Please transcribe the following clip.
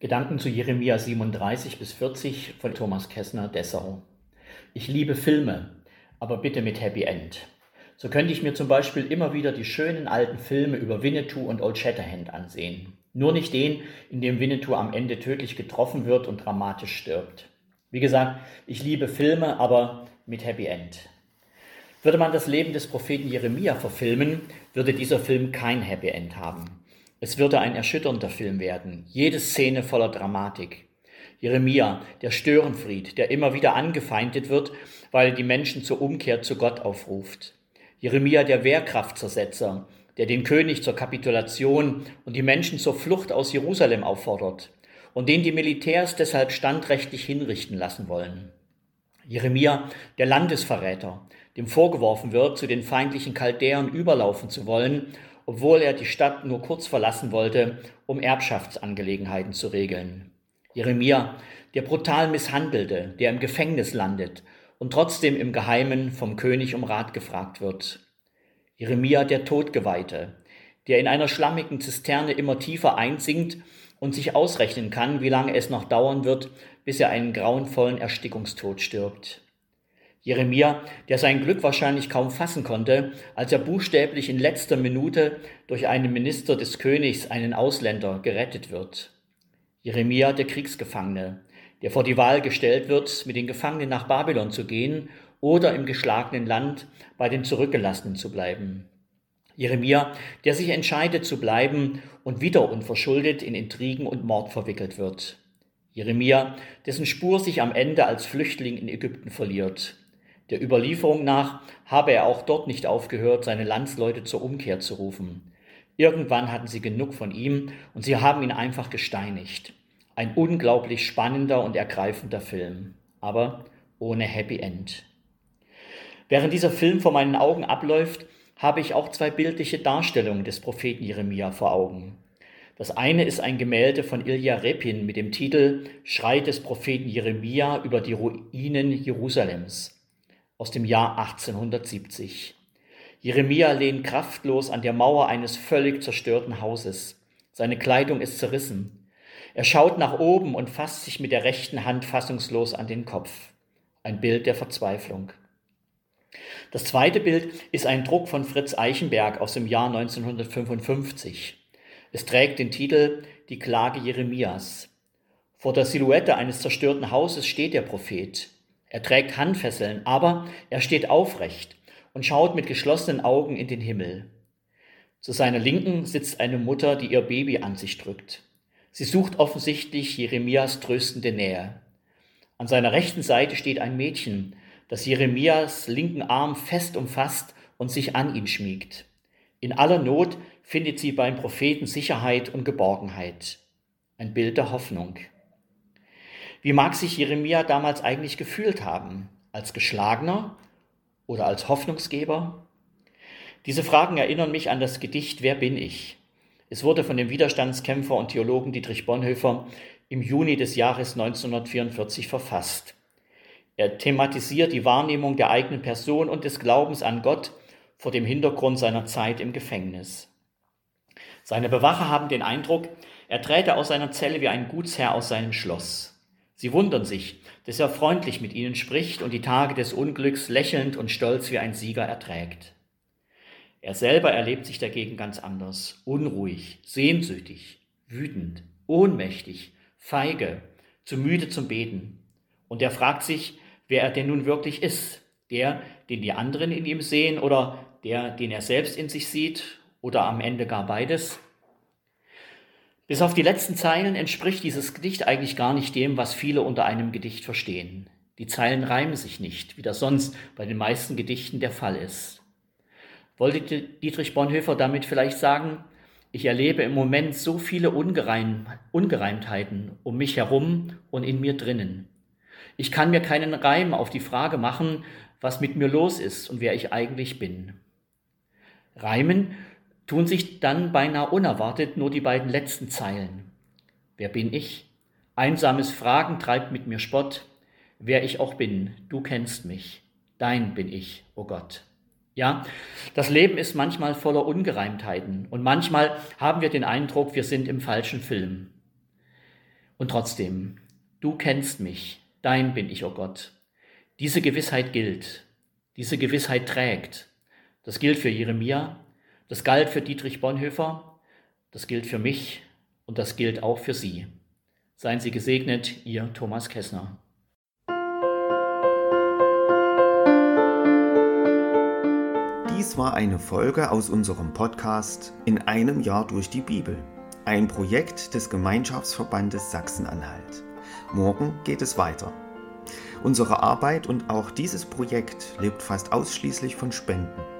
Gedanken zu Jeremia 37 bis 40 von Thomas Kessner, Dessau. Ich liebe Filme, aber bitte mit Happy End. So könnte ich mir zum Beispiel immer wieder die schönen alten Filme über Winnetou und Old Shatterhand ansehen. Nur nicht den, in dem Winnetou am Ende tödlich getroffen wird und dramatisch stirbt. Wie gesagt, ich liebe Filme, aber mit Happy End. Würde man das Leben des Propheten Jeremia verfilmen, würde dieser Film kein Happy End haben. Es würde ein erschütternder Film werden, jede Szene voller Dramatik. Jeremia, der Störenfried, der immer wieder angefeindet wird, weil die Menschen zur Umkehr zu Gott aufruft. Jeremia, der Wehrkraftzersetzer, der den König zur Kapitulation und die Menschen zur Flucht aus Jerusalem auffordert und den die Militärs deshalb standrechtlich hinrichten lassen wollen. Jeremia, der Landesverräter, dem vorgeworfen wird, zu den feindlichen Chaldäern überlaufen zu wollen obwohl er die Stadt nur kurz verlassen wollte, um Erbschaftsangelegenheiten zu regeln. Jeremia, der brutal Misshandelte, der im Gefängnis landet und trotzdem im Geheimen vom König um Rat gefragt wird. Jeremia, der Todgeweihte, der in einer schlammigen Zisterne immer tiefer einsinkt und sich ausrechnen kann, wie lange es noch dauern wird, bis er einen grauenvollen Erstickungstod stirbt. Jeremia, der sein Glück wahrscheinlich kaum fassen konnte, als er buchstäblich in letzter Minute durch einen Minister des Königs, einen Ausländer, gerettet wird. Jeremia, der Kriegsgefangene, der vor die Wahl gestellt wird, mit den Gefangenen nach Babylon zu gehen oder im geschlagenen Land bei den Zurückgelassenen zu bleiben. Jeremia, der sich entscheidet zu bleiben und wieder unverschuldet in Intrigen und Mord verwickelt wird. Jeremia, dessen Spur sich am Ende als Flüchtling in Ägypten verliert. Der Überlieferung nach habe er auch dort nicht aufgehört, seine Landsleute zur Umkehr zu rufen. Irgendwann hatten sie genug von ihm und sie haben ihn einfach gesteinigt. Ein unglaublich spannender und ergreifender Film, aber ohne Happy End. Während dieser Film vor meinen Augen abläuft, habe ich auch zwei bildliche Darstellungen des Propheten Jeremia vor Augen. Das eine ist ein Gemälde von Ilja Repin mit dem Titel Schrei des Propheten Jeremia über die Ruinen Jerusalems aus dem Jahr 1870. Jeremia lehnt kraftlos an der Mauer eines völlig zerstörten Hauses. Seine Kleidung ist zerrissen. Er schaut nach oben und fasst sich mit der rechten Hand fassungslos an den Kopf. Ein Bild der Verzweiflung. Das zweite Bild ist ein Druck von Fritz Eichenberg aus dem Jahr 1955. Es trägt den Titel Die Klage Jeremias. Vor der Silhouette eines zerstörten Hauses steht der Prophet. Er trägt Handfesseln, aber er steht aufrecht und schaut mit geschlossenen Augen in den Himmel. Zu seiner Linken sitzt eine Mutter, die ihr Baby an sich drückt. Sie sucht offensichtlich Jeremias tröstende Nähe. An seiner rechten Seite steht ein Mädchen, das Jeremias linken Arm fest umfasst und sich an ihn schmiegt. In aller Not findet sie beim Propheten Sicherheit und Geborgenheit. Ein Bild der Hoffnung. Wie mag sich Jeremia damals eigentlich gefühlt haben? Als Geschlagener oder als Hoffnungsgeber? Diese Fragen erinnern mich an das Gedicht Wer bin ich? Es wurde von dem Widerstandskämpfer und Theologen Dietrich Bonhoeffer im Juni des Jahres 1944 verfasst. Er thematisiert die Wahrnehmung der eigenen Person und des Glaubens an Gott vor dem Hintergrund seiner Zeit im Gefängnis. Seine Bewacher haben den Eindruck, er träte aus seiner Zelle wie ein Gutsherr aus seinem Schloss. Sie wundern sich, dass er freundlich mit ihnen spricht und die Tage des Unglücks lächelnd und stolz wie ein Sieger erträgt. Er selber erlebt sich dagegen ganz anders, unruhig, sehnsüchtig, wütend, ohnmächtig, feige, zu müde zum Beten. Und er fragt sich, wer er denn nun wirklich ist, der, den die anderen in ihm sehen oder der, den er selbst in sich sieht oder am Ende gar beides. Bis auf die letzten Zeilen entspricht dieses Gedicht eigentlich gar nicht dem, was viele unter einem Gedicht verstehen. Die Zeilen reimen sich nicht, wie das sonst bei den meisten Gedichten der Fall ist. Wollte Dietrich Bonhoeffer damit vielleicht sagen, ich erlebe im Moment so viele Ungereim, Ungereimtheiten um mich herum und in mir drinnen. Ich kann mir keinen Reim auf die Frage machen, was mit mir los ist und wer ich eigentlich bin. Reimen tun sich dann beinahe unerwartet nur die beiden letzten Zeilen. Wer bin ich? Einsames Fragen treibt mit mir Spott. Wer ich auch bin, du kennst mich. Dein bin ich, o oh Gott. Ja, das Leben ist manchmal voller Ungereimtheiten und manchmal haben wir den Eindruck, wir sind im falschen Film. Und trotzdem, du kennst mich, dein bin ich, o oh Gott. Diese Gewissheit gilt, diese Gewissheit trägt. Das gilt für Jeremia, das galt für Dietrich Bonhoeffer, das gilt für mich und das gilt auch für Sie. Seien Sie gesegnet, Ihr Thomas Kessner. Dies war eine Folge aus unserem Podcast In einem Jahr durch die Bibel, ein Projekt des Gemeinschaftsverbandes Sachsen-Anhalt. Morgen geht es weiter. Unsere Arbeit und auch dieses Projekt lebt fast ausschließlich von Spenden.